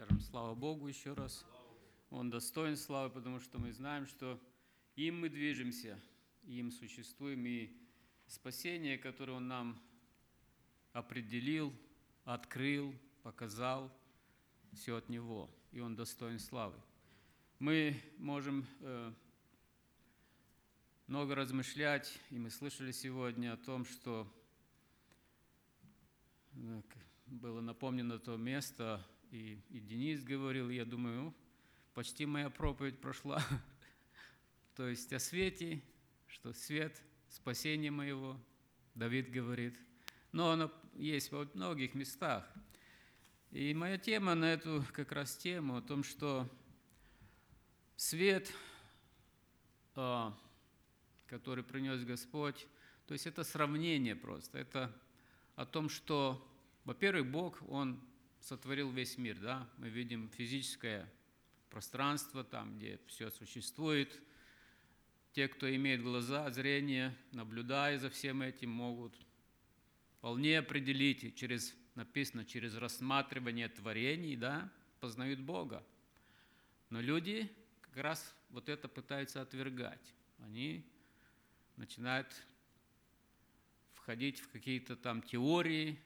Скажем, слава Богу еще раз. Он достоин славы, потому что мы знаем, что им мы движемся, им существуем, и спасение, которое Он нам определил, открыл, показал, все от Него, и Он достоин славы. Мы можем э, много размышлять, и мы слышали сегодня о том, что э, было напомнено то место, и, и Денис говорил, я думаю, почти моя проповедь прошла. То есть о свете, что свет, спасение моего, Давид говорит. Но оно есть во многих местах. И моя тема на эту как раз тему о том, что свет, а, который принес Господь, то есть это сравнение просто. Это о том, что, во-первых, Бог, Он сотворил весь мир, да, мы видим физическое пространство, там, где все существует. Те, кто имеет глаза, зрение, наблюдая за всем этим, могут вполне определить, через, написано, через рассматривание творений, да, познают Бога. Но люди как раз вот это пытаются отвергать. Они начинают входить в какие-то там теории,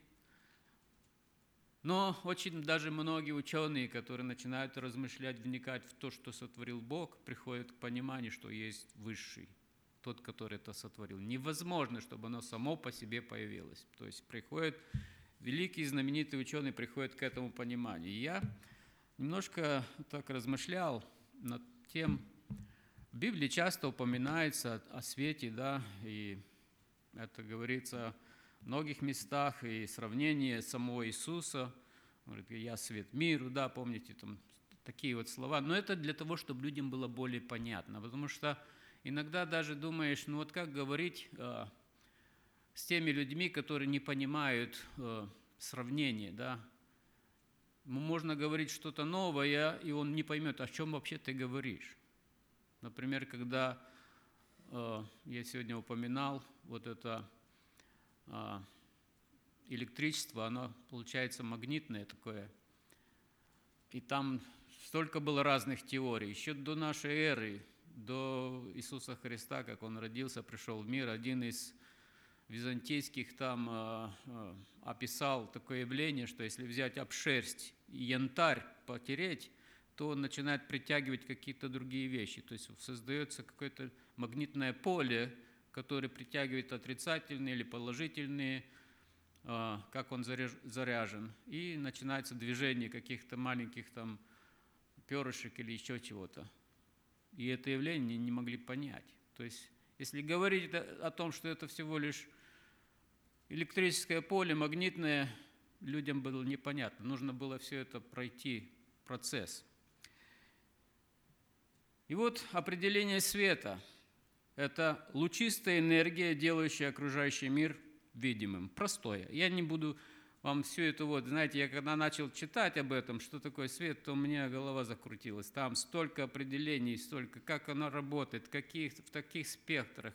но очень даже многие ученые, которые начинают размышлять, вникать в то, что сотворил Бог, приходят к пониманию, что есть высший, тот, который это сотворил. Невозможно, чтобы оно само по себе появилось. То есть приходят великие знаменитые ученые приходят к этому пониманию. И я немножко так размышлял над тем, в Библии часто упоминается о свете, да, и это говорится многих местах и сравнение самого Иисуса. Говорит, я свет миру, да, помните, там такие вот слова. Но это для того, чтобы людям было более понятно, потому что иногда даже думаешь, ну вот как говорить э, с теми людьми, которые не понимают э, сравнения, да, можно говорить что-то новое, и он не поймет, о чем вообще ты говоришь. Например, когда э, я сегодня упоминал вот это электричество, оно получается магнитное такое. И там столько было разных теорий. Еще до нашей эры, до Иисуса Христа, как Он родился, пришел в мир, один из византийских там э, э, описал такое явление, что если взять обшерсть и янтарь потереть, то он начинает притягивать какие-то другие вещи. То есть создается какое-то магнитное поле, который притягивает отрицательные или положительные, а, как он заряжен, и начинается движение каких-то маленьких там перышек или еще чего-то. И это явление не могли понять. То есть, если говорить о том, что это всего лишь электрическое поле, магнитное, людям было непонятно. Нужно было все это пройти, процесс. И вот определение света – это лучистая энергия, делающая окружающий мир видимым. Простое. Я не буду вам все это вот, знаете, я когда начал читать об этом, что такое свет, то у меня голова закрутилась. Там столько определений, столько, как оно работает, каких, в таких спектрах,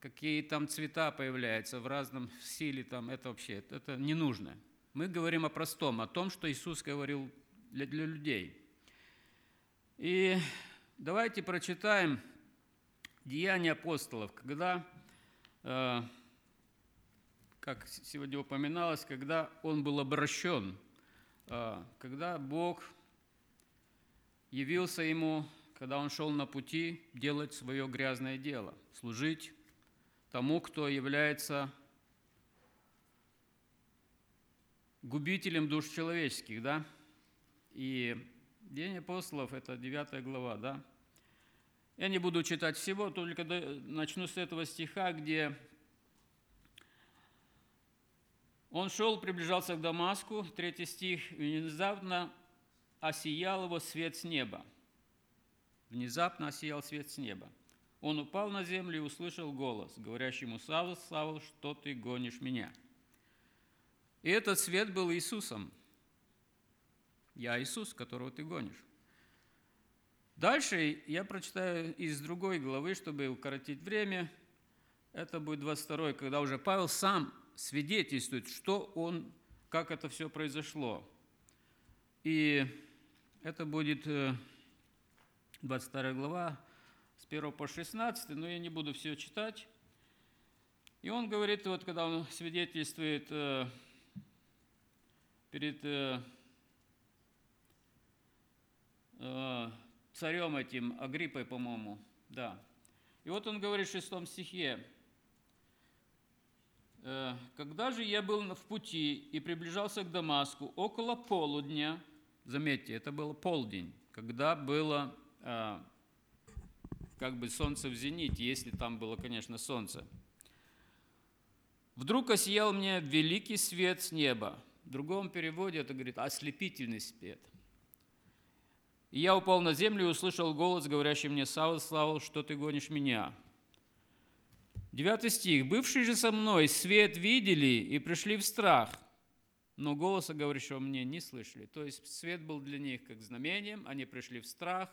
какие там цвета появляются в разном силе, там, это вообще, это не нужно. Мы говорим о простом, о том, что Иисус говорил для, для людей. И давайте прочитаем Деяния апостолов, когда, э, как сегодня упоминалось, когда он был обращен, э, когда Бог явился ему, когда он шел на пути делать свое грязное дело, служить тому, кто является губителем душ человеческих, да? И День апостолов – это 9 глава, да? Я не буду читать всего, только начну с этого стиха, где он шел, приближался к Дамаску, третий стих, внезапно осиял его свет с неба. Внезапно осиял свет с неба. Он упал на землю и услышал голос, говорящий ему, «Савл, Савл, что ты гонишь меня?» И этот свет был Иисусом. «Я Иисус, которого ты гонишь». Дальше я прочитаю из другой главы, чтобы укоротить время. Это будет 22 когда уже Павел сам свидетельствует, что он, как это все произошло. И Это будет 22 глава, с 1 по 16, но я не буду все читать. И он говорит, вот когда он свидетельствует перед царем этим, Агриппой, по-моему, да. И вот он говорит в шестом стихе, «Э, «Когда же я был в пути и приближался к Дамаску около полудня, заметьте, это было полдень, когда было э, как бы солнце в зените, если там было, конечно, солнце. Вдруг осиял мне великий свет с неба. В другом переводе это говорит ослепительный свет – и я упал на землю и услышал голос, говорящий мне, «Савл, Славл, что ты гонишь меня?» Девятый стих. «Бывшие же со мной свет видели и пришли в страх, но голоса, говорящего мне, не слышали». То есть свет был для них как знамением, они пришли в страх,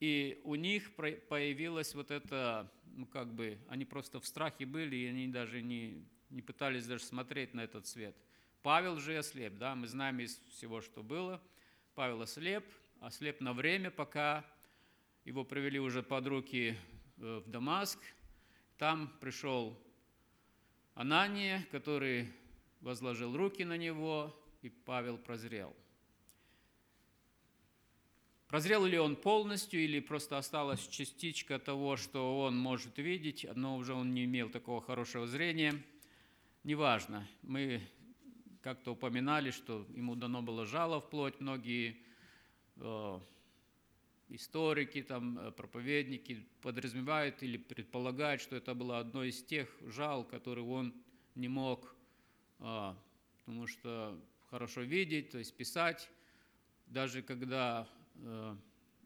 и у них появилось вот это, ну как бы, они просто в страхе были, и они даже не, не пытались даже смотреть на этот свет. Павел же ослеп, да, мы знаем из всего, что было. Павел ослеп, ослеп на время, пока его привели уже под руки э, в Дамаск. Там пришел Анания, который возложил руки на него, и Павел прозрел. Прозрел ли он полностью, или просто осталась частичка того, что он может видеть, но уже он не имел такого хорошего зрения, неважно. Мы как-то упоминали, что ему дано было жало вплоть, многие Э, историки, там, э, проповедники подразумевают или предполагают, что это было одно из тех жал, которые он не мог, а, потому что хорошо видеть, то есть писать. Даже когда э,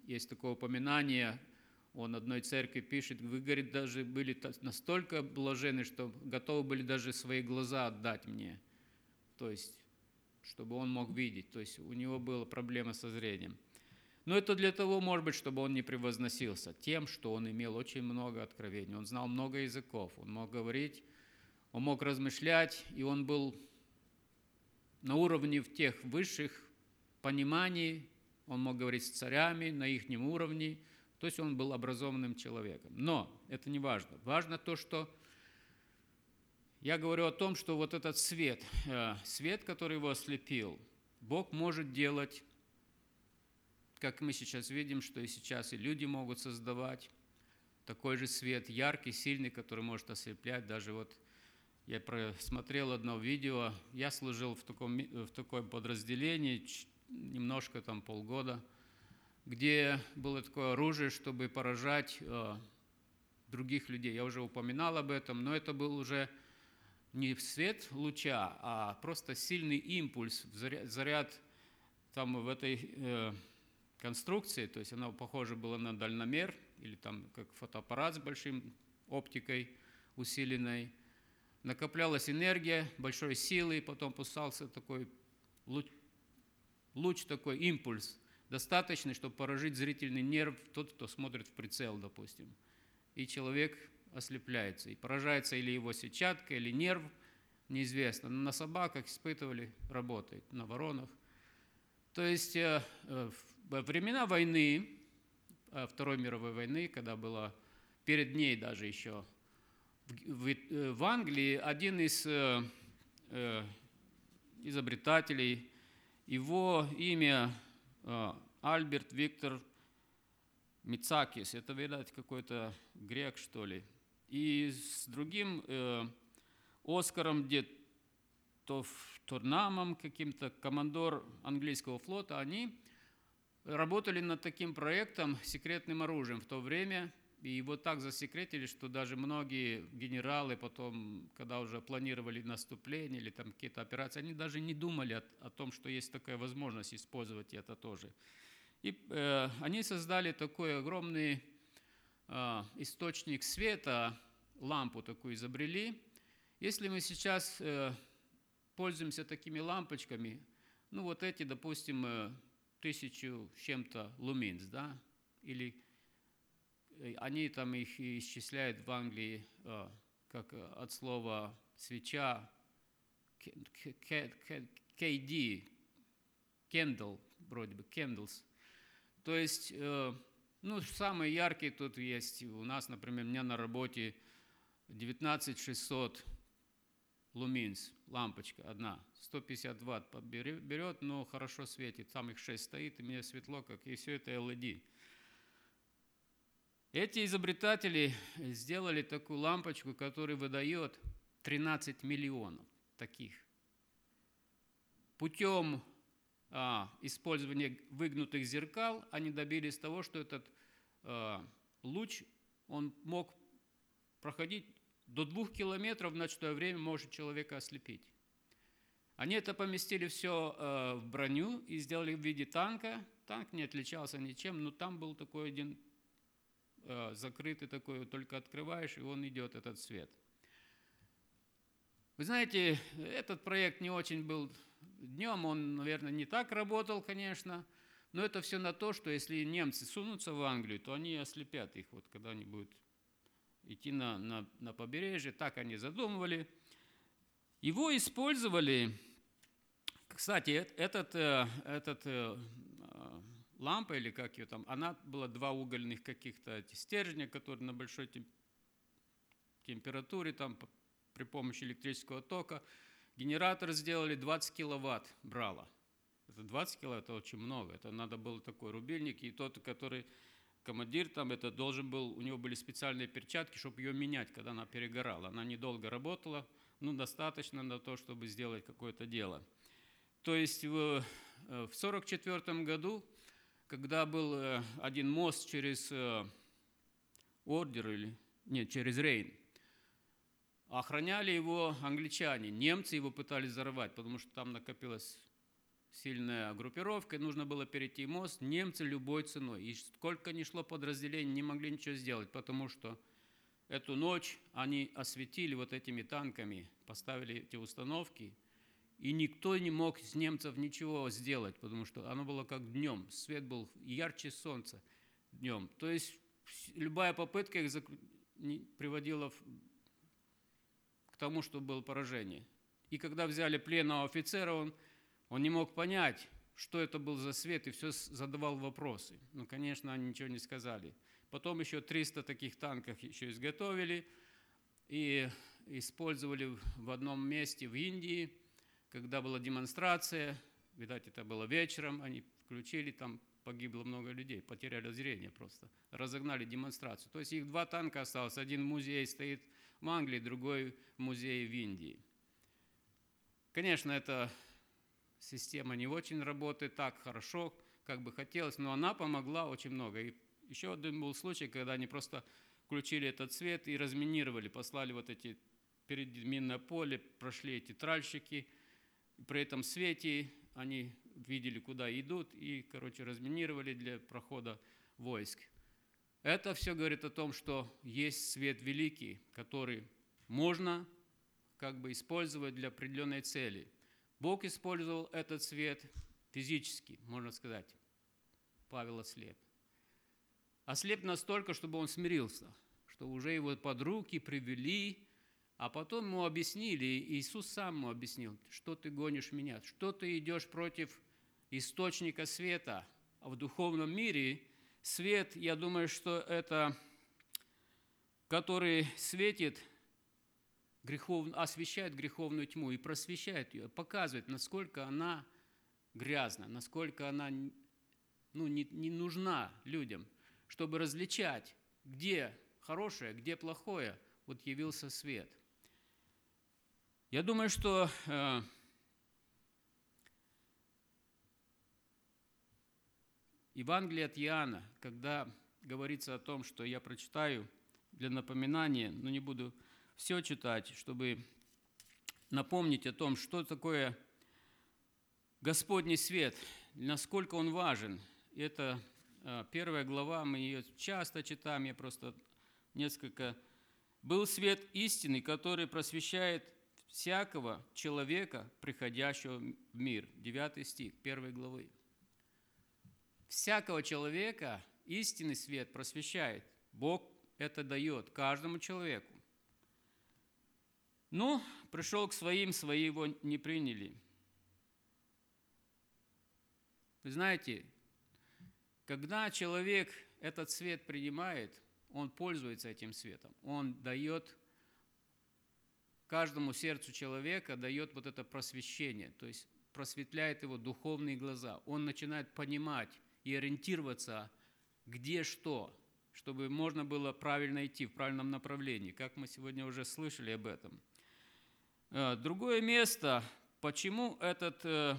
есть такое упоминание, он одной церкви пишет, вы, говорит, даже были настолько блажены, что готовы были даже свои глаза отдать мне. То есть чтобы он мог видеть. То есть у него была проблема со зрением. Но это для того, может быть, чтобы он не превозносился тем, что он имел очень много откровений. Он знал много языков, он мог говорить, он мог размышлять, и он был на уровне в тех высших пониманий, он мог говорить с царями на их уровне, то есть он был образованным человеком. Но это не важно. Важно то, что я говорю о том, что вот этот свет, э, свет, который его ослепил, Бог может делать, как мы сейчас видим, что и сейчас и люди могут создавать такой же свет, яркий, сильный, который может ослеплять. Даже вот я просмотрел одно видео, я служил в таком, в таком подразделении немножко, там полгода, где было такое оружие, чтобы поражать э, других людей. Я уже упоминал об этом, но это был уже не свет луча, а просто сильный импульс, заряд там в этой э, конструкции, то есть она похожа была на дальномер или там как фотоаппарат с большим оптикой усиленной. Накоплялась энергия большой силы, потом пускался такой луч, луч такой импульс, достаточный, чтобы поражить зрительный нерв, тот, кто смотрит в прицел, допустим. И человек ослепляется. И поражается или его сетчатка, или нерв, неизвестно. Но на собаках испытывали, работает, на воронах. То есть э, э, во времена войны, э, Второй мировой войны, когда было перед ней даже еще, в Англии один из изобретателей, его имя Альберт Виктор Мицакис, это, видать, какой-то грек, что ли, и с другим э, Оскаром Торнамом, каким-то командор английского флота, они работали над таким проектом секретным оружием в то время, и его так засекретили, что даже многие генералы потом, когда уже планировали наступление или там какие-то операции, они даже не думали о, о том, что есть такая возможность использовать это тоже. И э, они создали такой огромный а, источник света, лампу такую изобрели. Если мы сейчас э, пользуемся такими лампочками, ну вот эти, допустим, э, тысячу с чем-то луминс, да, или э, они там их исчисляют в Англии как от слова свеча, KD, candle, вроде бы, candles. То есть, э, ну, самые яркие тут есть. У нас, например, у меня на работе 19600 луминс, лампочка одна, 150 ватт берет, но хорошо светит. Там их 6 стоит, и мне светло, как и все это LED. Эти изобретатели сделали такую лампочку, которая выдает 13 миллионов таких. Путем а, использования выгнутых зеркал они добились того, что этот а, луч он мог проходить до двух километров в ночное время, может человека ослепить. Они это поместили все э, в броню и сделали в виде танка. Танк не отличался ничем, но там был такой один э, закрытый такой, только открываешь, и он идет, этот свет. Вы знаете, этот проект не очень был днем, он, наверное, не так работал, конечно, но это все на то, что если немцы сунутся в Англию, то они ослепят их, вот когда они будут идти на, на, на побережье, так они задумывали. Его использовали, кстати, этот, э, этот э, э, лампа, или как ее там, она была два угольных каких-то стержня, которые на большой температуре, там при помощи электрического тока, генератор сделали 20 киловатт брала. Это 20 киловатт, это очень много. Это надо было такой рубильник, и тот, который командир там это должен был, у него были специальные перчатки, чтобы ее менять, когда она перегорала. Она недолго работала, ну, достаточно на то, чтобы сделать какое-то дело. То есть в 1944 э, году, когда был э, один мост через э, Ордер или нет, через Рейн, охраняли его англичане. Немцы его пытались взорвать, потому что там накопилась сильная группировка, нужно было перейти мост. Немцы любой ценой. И сколько ни шло подразделений, не могли ничего сделать, потому что Эту ночь они осветили вот этими танками, поставили эти установки, и никто не мог из немцев ничего сделать, потому что оно было как днем, свет был ярче солнца днем. То есть любая попытка их приводила к тому, что было поражение. И когда взяли пленного офицера, он, он не мог понять, что это был за свет, и все задавал вопросы. Но, конечно, они ничего не сказали. Потом еще 300 таких танков еще изготовили и использовали в одном месте в Индии, когда была демонстрация, видать, это было вечером, они включили, там погибло много людей, потеряли зрение просто, разогнали демонстрацию. То есть их два танка осталось, один в музее стоит в Англии, другой в музее в Индии. Конечно, эта система не очень работает так хорошо, как бы хотелось, но она помогла очень много. И еще один был случай, когда они просто включили этот свет и разминировали, послали вот эти перед минное поле, прошли эти тральщики, при этом свете они видели, куда идут, и, короче, разминировали для прохода войск. Это все говорит о том, что есть свет великий, который можно как бы использовать для определенной цели. Бог использовал этот свет физически, можно сказать. Павел ослеп ослеп настолько, чтобы он смирился, что уже его под руки привели, а потом ему объяснили, Иисус сам ему объяснил, что ты гонишь меня, что ты идешь против источника света. В духовном мире свет, я думаю, что это, который светит, грехов, освещает греховную тьму и просвещает ее, показывает, насколько она грязна, насколько она ну, не, не нужна людям – чтобы различать, где хорошее, где плохое, вот явился свет. Я думаю, что э, Евангелие от Иоанна, когда говорится о том, что я прочитаю для напоминания, но не буду все читать, чтобы напомнить о том, что такое Господний свет, насколько он важен. Это а, первая глава, мы ее часто читаем, я просто несколько... «Был свет истины, который просвещает всякого человека, приходящего в мир». Девятый стих первой главы. Всякого человека истинный свет просвещает. Бог это дает каждому человеку. Ну, пришел к своим, свои его не приняли – Вы знаете, когда человек этот свет принимает, он пользуется этим светом. Он дает каждому сердцу человека, дает вот это просвещение, то есть просветляет его духовные глаза. Он начинает понимать и ориентироваться, где что, чтобы можно было правильно идти в правильном направлении, как мы сегодня уже слышали об этом. Э, другое место, почему этот, э,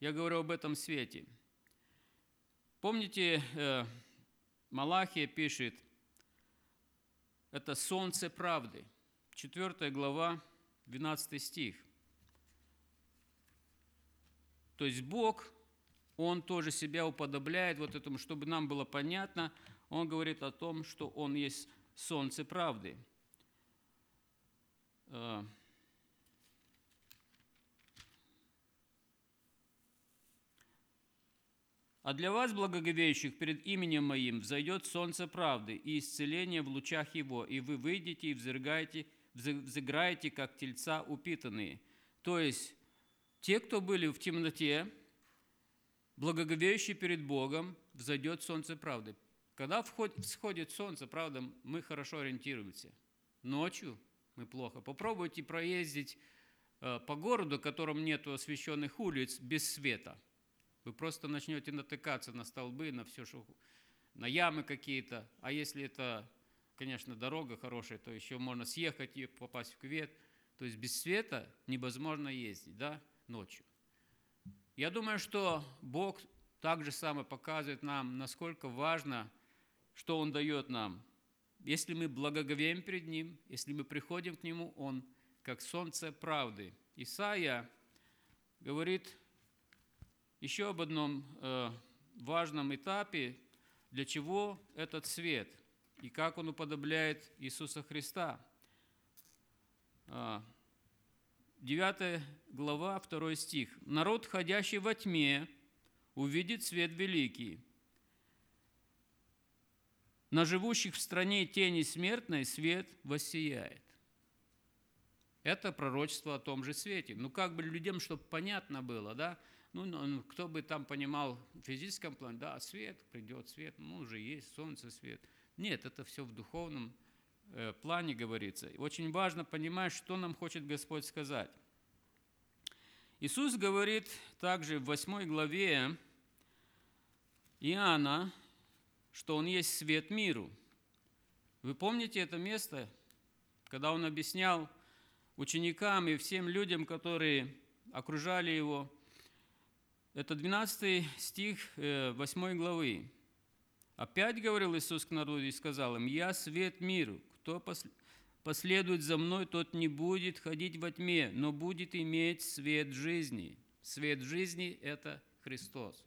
я говорю об этом свете. Помните, э, Малахия пишет, это солнце правды. 4 глава, 12 стих. То есть Бог, Он тоже себя уподобляет вот этому, чтобы нам было понятно, Он говорит о том, что Он есть солнце правды. А, А для вас, благоговеющих перед именем Моим, взойдет солнце правды и исцеление в лучах его, и вы выйдете и взыграете, взыграете как тельца упитанные. То есть, те, кто были в темноте, благоговеющие перед Богом, взойдет солнце правды. Когда всходит солнце, правда, мы хорошо ориентируемся. Ночью мы плохо. Попробуйте проездить э, по городу, в котором нет освещенных улиц, без света – вы просто начнете натыкаться на столбы, на все, что, на ямы какие-то. А если это, конечно, дорога хорошая, то еще можно съехать и попасть в кювет. То есть без света невозможно ездить, да, ночью. Я думаю, что Бог также самое показывает нам, насколько важно, что Он дает нам. Если мы благоговеем перед Ним, если мы приходим к Нему, Он как солнце правды. Исаия говорит еще об одном э, важном этапе, для чего этот свет и как он уподобляет Иисуса Христа. 9 а, глава, 2 стих. «Народ, ходящий во тьме, увидит свет великий. На живущих в стране тени смертной свет воссияет». Это пророчество о том же свете. Ну, как бы людям, чтобы понятно было, да, ну, ну, кто бы там понимал в физическом плане, да, свет, придет свет, ну, уже есть солнце, свет. Нет, это все в духовном э, плане говорится. Очень важно понимать, что нам хочет Господь сказать. Иисус говорит также в 8 главе Иоанна, что Он есть свет миру. Вы помните это место, когда Он объяснял ученикам и всем людям, которые окружали Его, это 12 стих 8 э, главы. Опять говорил Иисус к народу и сказал им, «Я свет миру, кто последует за мной, тот не будет ходить во тьме, но будет иметь свет жизни». Свет жизни – это Христос.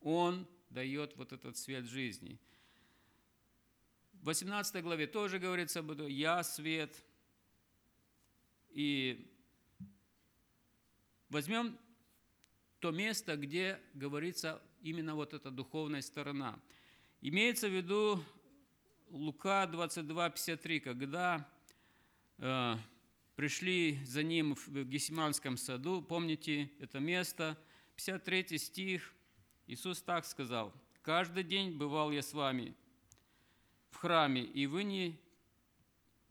Он дает вот этот свет жизни. В 18 главе тоже говорится об этом, «Я свет». И возьмем то место, где говорится именно вот эта духовная сторона. Имеется в виду Лука 22:53, когда э, пришли за ним в Гесиманском саду, помните это место, 53 стих, Иисус так сказал, «Каждый день бывал я с вами в храме, и вы не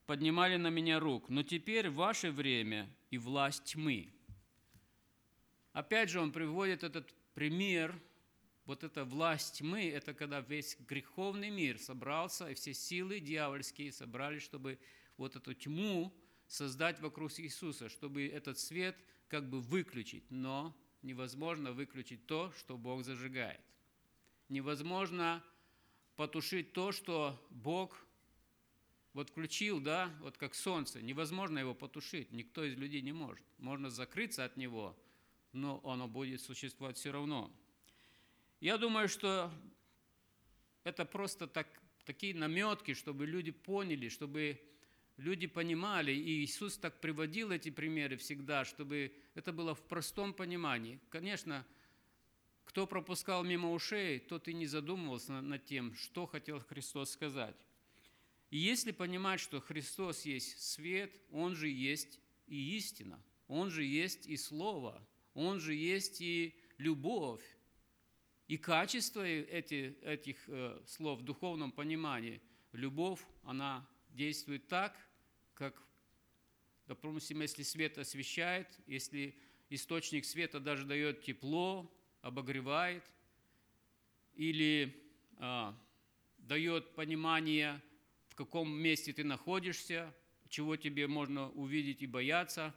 поднимали на меня рук, но теперь ваше время и власть тьмы». Опять же, он приводит этот пример, вот эта власть тьмы, это когда весь греховный мир собрался, и все силы дьявольские собрались, чтобы вот эту тьму создать вокруг Иисуса, чтобы этот свет как бы выключить. Но невозможно выключить то, что Бог зажигает. Невозможно потушить то, что Бог вот включил, да, вот как солнце. Невозможно его потушить, никто из людей не может. Можно закрыться от него – но оно будет существовать все равно. Я думаю, что это просто так, такие наметки, чтобы люди поняли, чтобы люди понимали, и Иисус так приводил эти примеры всегда, чтобы это было в простом понимании. Конечно, кто пропускал мимо ушей, тот и не задумывался над тем, что хотел Христос сказать. И если понимать, что Христос есть свет, Он же есть и истина, Он же есть и Слово – он же есть и любовь и качество эти, этих э, слов в духовном понимании. Любовь, она действует так, как, допустим, если свет освещает, если источник света даже дает тепло, обогревает, или а, дает понимание, в каком месте ты находишься, чего тебе можно увидеть и бояться.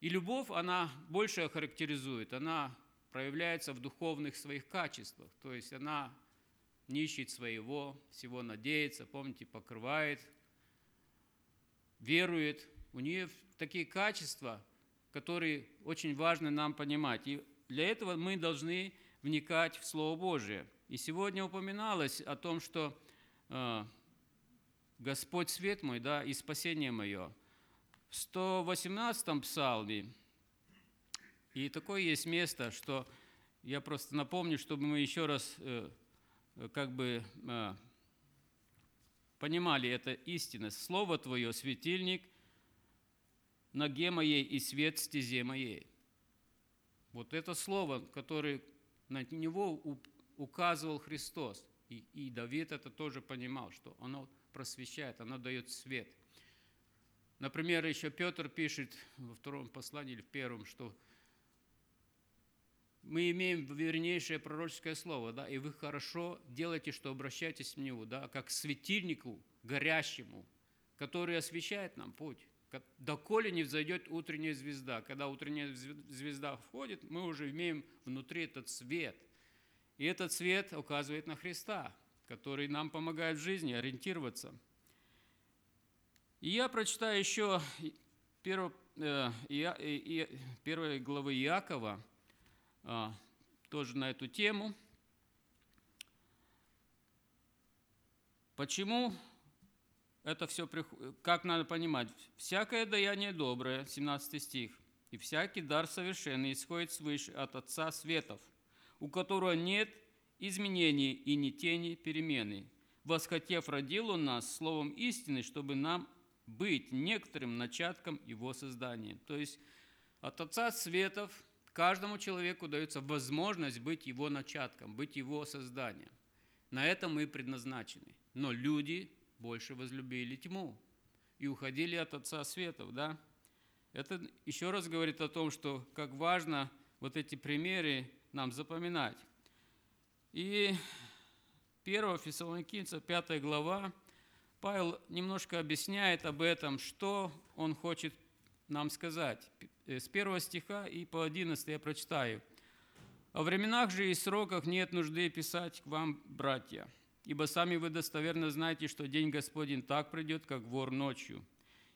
И любовь, она больше характеризует, она проявляется в духовных своих качествах, то есть она не своего, всего надеется, помните, покрывает, верует. У нее такие качества, которые очень важно нам понимать. И для этого мы должны вникать в Слово Божие. И сегодня упоминалось о том, что э, Господь свет мой, да, и спасение мое. В 118-м псалме, и такое есть место, что я просто напомню, чтобы мы еще раз э, как бы э, понимали это истинно. Слово Твое, светильник, ноге моей и свет стезе моей. Вот это слово, которое на него указывал Христос. И, и Давид это тоже понимал, что оно просвещает, оно дает свет. Например, еще Петр пишет во втором послании или в первом, что мы имеем вернейшее пророческое слово, да, и вы хорошо делаете, что обращаетесь к Нему, да, как к светильнику горящему, который освещает нам путь. Доколе не взойдет утренняя звезда. Когда утренняя звезда входит, мы уже имеем внутри этот свет. И этот свет указывает на Христа, который нам помогает в жизни ориентироваться. И я прочитаю еще первой, э, первой главы Иакова, тоже на эту тему. Почему это все, как надо понимать? «Всякое даяние доброе», 17 стих, «и всякий дар совершенный исходит свыше от Отца Светов, у которого нет изменений и ни тени перемены. Восхотев, родил Он нас словом истины, чтобы нам быть некоторым начатком Его создания». То есть от Отца Светов каждому человеку дается возможность быть Его начатком, быть Его созданием. На это мы предназначены. Но люди больше возлюбили тьму и уходили от Отца Светов, да? Это еще раз говорит о том, что как важно вот эти примеры нам запоминать. И 1 Фессалоникийцев, 5 глава, Павел немножко объясняет об этом, что он хочет нам сказать. С первого стиха и по 11 я прочитаю. «О временах же и сроках нет нужды писать к вам, братья, ибо сами вы достоверно знаете, что день Господень так придет, как вор ночью.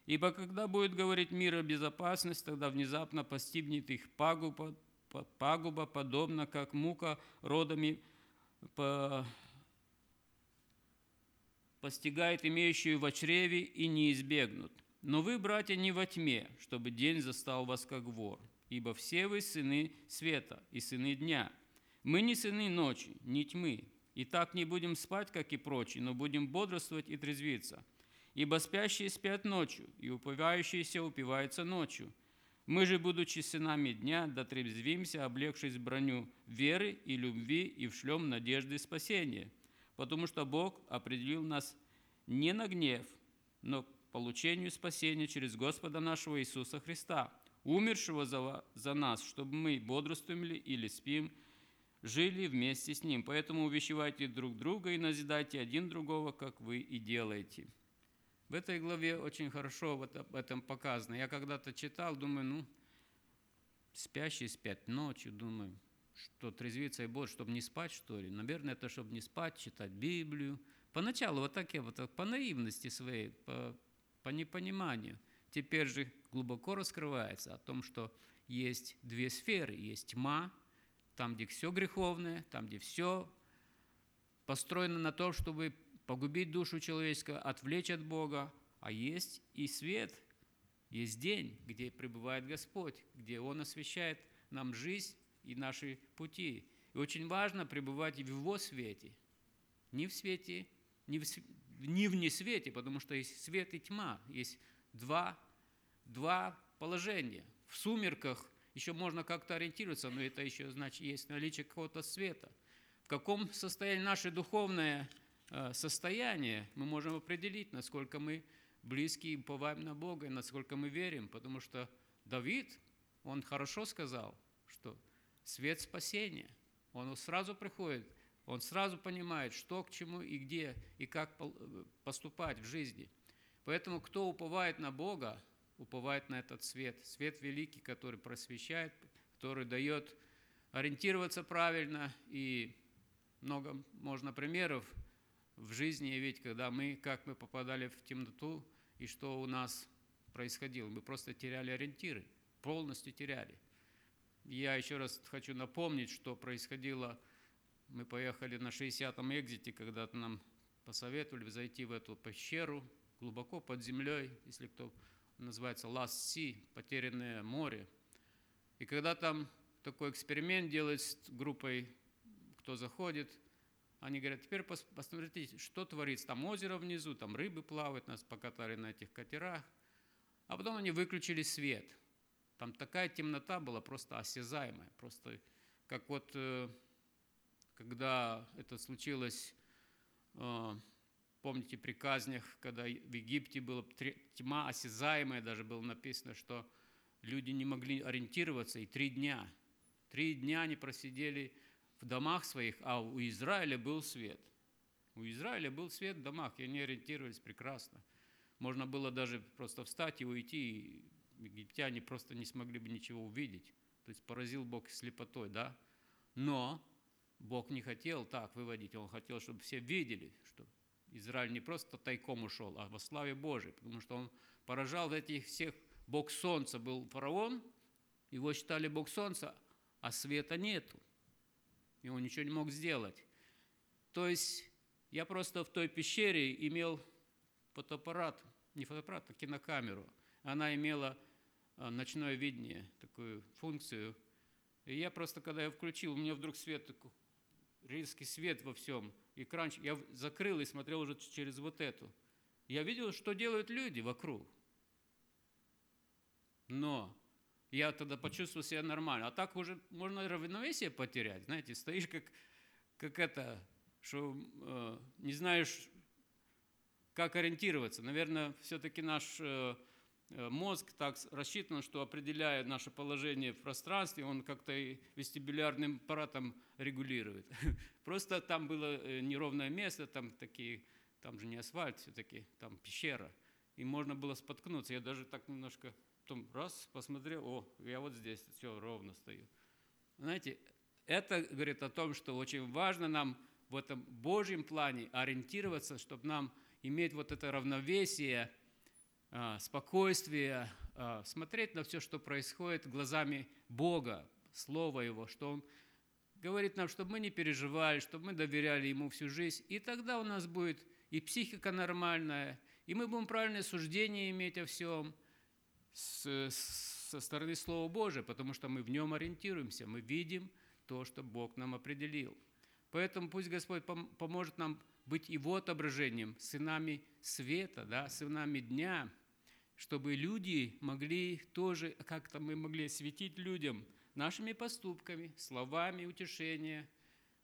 Ибо когда будет говорить мир о безопасности, тогда внезапно постигнет их пагуба, пагуба подобно как мука родами по, постигает имеющую в чреве и не избегнут. Но вы, братья, не во тьме, чтобы день застал вас как вор, ибо все вы сыны света и сыны дня. Мы не сыны ночи, не тьмы. И так не будем спать, как и прочие, но будем бодрствовать и трезвиться. Ибо спящие спят ночью, и упивающиеся упиваются ночью. Мы же, будучи сынами дня, дотрезвимся, облегшись в броню веры и любви и вшлем надежды спасения, потому что Бог определил нас не на гнев, но получению спасения через Господа нашего Иисуса Христа, умершего за, за нас, чтобы мы бодрствовали или спим, жили вместе с Ним. Поэтому увещевайте друг друга и назидайте один другого, как вы и делаете». В этой главе очень хорошо вот об этом показано. Я когда-то читал, думаю, ну, спящие спят ночью, думаю, что трезвиться и больше, чтобы не спать, что ли? Наверное, это чтобы не спать, читать Библию. Поначалу вот так я, вот так, по наивности своей, по, по непониманию. Теперь же глубоко раскрывается о том, что есть две сферы. Есть тьма, там, где все греховное, там, где все построено на том, чтобы погубить душу человеческую, отвлечь от Бога, а есть и свет, есть день, где пребывает Господь, где Он освещает нам жизнь и наши пути. И очень важно пребывать в Его свете, не в свете, не в, не в несвете, потому что есть свет и тьма, есть два, два положения. В сумерках еще можно как-то ориентироваться, но это еще значит есть наличие какого-то света. В каком состоянии наше духовное э, состояние мы можем определить, насколько мы близки и уповаем на Бога, и насколько мы верим, потому что Давид, он хорошо сказал, что свет спасения, он сразу приходит, он сразу понимает, что к чему и где, и как поступать в жизни. Поэтому кто уповает на Бога, уповает на этот свет, свет великий, который просвещает, который дает ориентироваться правильно, и много можно примеров в жизни, ведь когда мы, как мы попадали в темноту, и что у нас происходило. Мы просто теряли ориентиры, полностью теряли. Я еще раз хочу напомнить, что происходило. Мы поехали на 60-м экзите, когда-то нам посоветовали зайти в эту пещеру глубоко под землей, если кто называется Last Sea, потерянное море. И когда там такой эксперимент делают с группой, кто заходит – они говорят, теперь посмотрите, что творится. Там озеро внизу, там рыбы плавают, нас покатали на этих катерах. А потом они выключили свет. Там такая темнота была просто осязаемая. Просто как вот, э, когда это случилось, э, помните, при казнях, когда в Египте была тьма осязаемая, даже было написано, что люди не могли ориентироваться, и три дня, три дня они просидели в домах своих, а у Израиля был свет. У Израиля был свет в домах, и они ориентировались прекрасно. Можно было даже просто встать и уйти, и египтяне просто не смогли бы ничего увидеть. То есть поразил Бог слепотой, да? Но Бог не хотел так выводить, Он хотел, чтобы все видели, что Израиль не просто тайком ушел, а во славе Божией, потому что он поражал этих всех, Бог Солнца был фараон, его считали Бог Солнца, а света нету и он ничего не мог сделать. То есть я просто в той пещере имел фотоаппарат, не фотоаппарат, а кинокамеру. Она имела а, ночное видение, такую функцию. И я просто, когда я включил, у меня вдруг свет такой, резкий свет во всем. Экран, я закрыл и смотрел уже через вот эту. Я видел, что делают люди вокруг. Но я тогда почувствовал себя нормально. А так уже можно равновесие потерять. Знаете, стоишь как, как это, что э, не знаешь, как ориентироваться. Наверное, все-таки наш э, мозг так рассчитан, что определяя наше положение в пространстве, он как-то и вестибулярным аппаратом регулирует. Просто там было э, неровное место, там такие, там же не асфальт все-таки, там пещера. И можно было споткнуться. Я даже так немножко потом раз, посмотрел, о, я вот здесь, все, ровно стою. Знаете, это говорит о том, что очень важно нам в этом Божьем плане ориентироваться, чтобы нам иметь вот это равновесие, спокойствие, а, смотреть на все, что происходит глазами Бога, Слова Его, что Он говорит нам, чтобы мы не переживали, чтобы мы доверяли Ему всю жизнь, и тогда у нас будет и психика нормальная, и мы будем правильное суждение иметь о всем – со стороны Слова Божия, потому что мы в нем ориентируемся, мы видим то, что Бог нам определил. Поэтому пусть Господь поможет нам быть Его отображением, сынами света, да, сынами дня, чтобы люди могли тоже, как-то мы могли светить людям нашими поступками, словами утешения,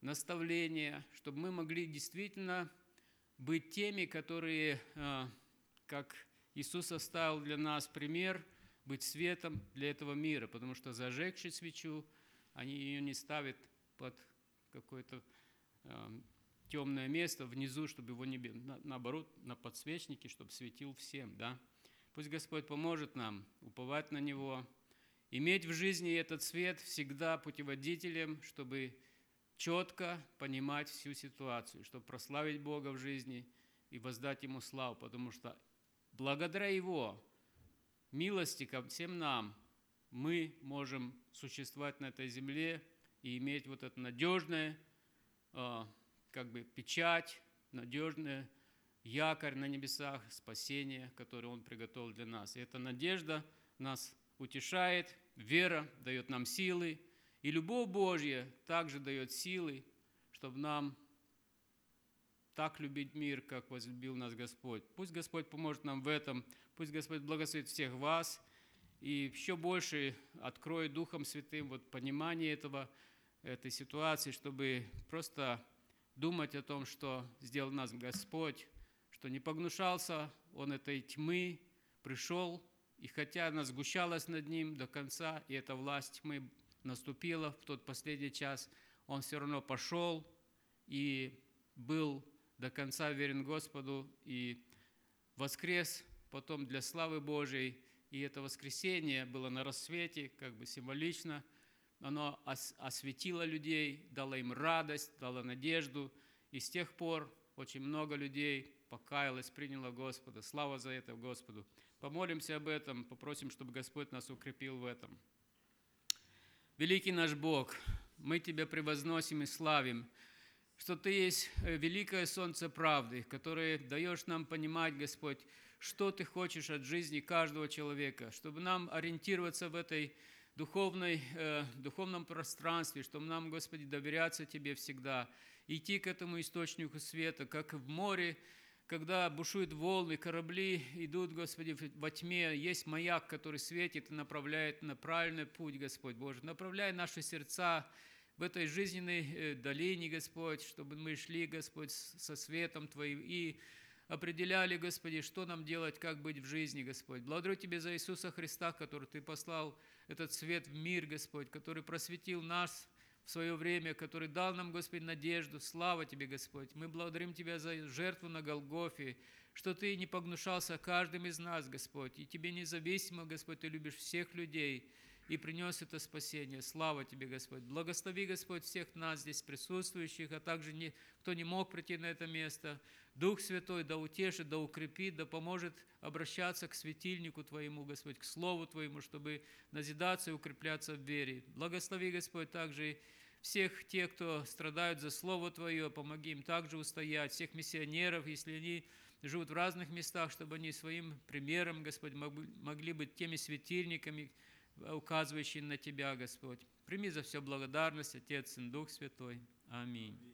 наставления, чтобы мы могли действительно быть теми, которые, а, как Иисус оставил для нас пример быть светом для этого мира, потому что зажегший свечу, они ее не ставят под какое-то э, темное место внизу, чтобы его не... Наоборот, на подсвечнике, чтобы светил всем, да? Пусть Господь поможет нам уповать на Него, иметь в жизни этот свет всегда путеводителем, чтобы четко понимать всю ситуацию, чтобы прославить Бога в жизни и воздать Ему славу, потому что благодаря Его милости ко всем нам мы можем существовать на этой земле и иметь вот это надежное, а, как бы печать, надежное якорь на небесах, спасение, которое Он приготовил для нас. И эта надежда нас утешает, вера дает нам силы, и любовь Божья также дает силы, чтобы нам так любить мир, как возлюбил нас Господь. Пусть Господь поможет нам в этом. Пусть Господь благословит всех вас. и еще больше открой Духом Святым вот понимание этого, этой ситуации, чтобы просто думать о том, что сделал нас Господь, что не погнушался Он этой тьмы, пришел, и хотя она сгущалась над ним до конца, и эта власть тьмы наступила в тот последний час, он все равно пошел и был до конца верен Господу и воскрес потом для славы Божией. И это воскресение было на рассвете, как бы символично. Оно осветило людей, дало им радость, дало надежду. И с тех пор очень много людей покаялось, приняло Господа. Слава за это Господу. Помолимся об этом, попросим, чтобы Господь нас укрепил в этом. Великий наш Бог, мы Тебя превозносим и славим, что Ты есть э, великое солнце правды, которое даешь нам понимать, Господь, что Ты хочешь от жизни каждого человека, чтобы нам ориентироваться в этой духовной, э, духовном пространстве, чтобы нам, Господи, доверяться Тебе всегда, идти к этому источнику света, как в море, когда бушуют волны, корабли идут, Господи, во тьме, есть маяк, который светит и направляет на правильный путь, Господь Боже. Направляй наши сердца в этой жизненной э, долине, Господь, чтобы мы шли, Господь, со светом Твоим и определяли, Господи, что нам делать, как быть в жизни, Господь. Благодарю Тебе за Иисуса Христа, который Ты послал этот свет в мир, Господь, который просветил нас в свое время, который дал нам, Господь, надежду. Слава Тебе, Господь. Мы благодарим Тебя за жертву на Голгофе, что Ты не погнушался каждым из нас, Господь, и Тебе независимо, Господь, Ты любишь всех людей – и принес это спасение. Слава Тебе, Господь. Благослови, Господь, всех нас здесь присутствующих, а также не, кто не мог прийти на это место. Дух Святой да утешит, да укрепит, да поможет обращаться к светильнику Твоему, Господь, к Слову Твоему, чтобы назидаться и укрепляться в вере. Благослови, Господь, также всех тех, кто страдают за Слово Твое, помоги им также устоять, всех миссионеров, если они живут в разных местах, чтобы они своим примером, Господь, могли быть теми светильниками, указывающий на Тебя, Господь. Прими за все благодарность, Отец и Дух Святой. Аминь.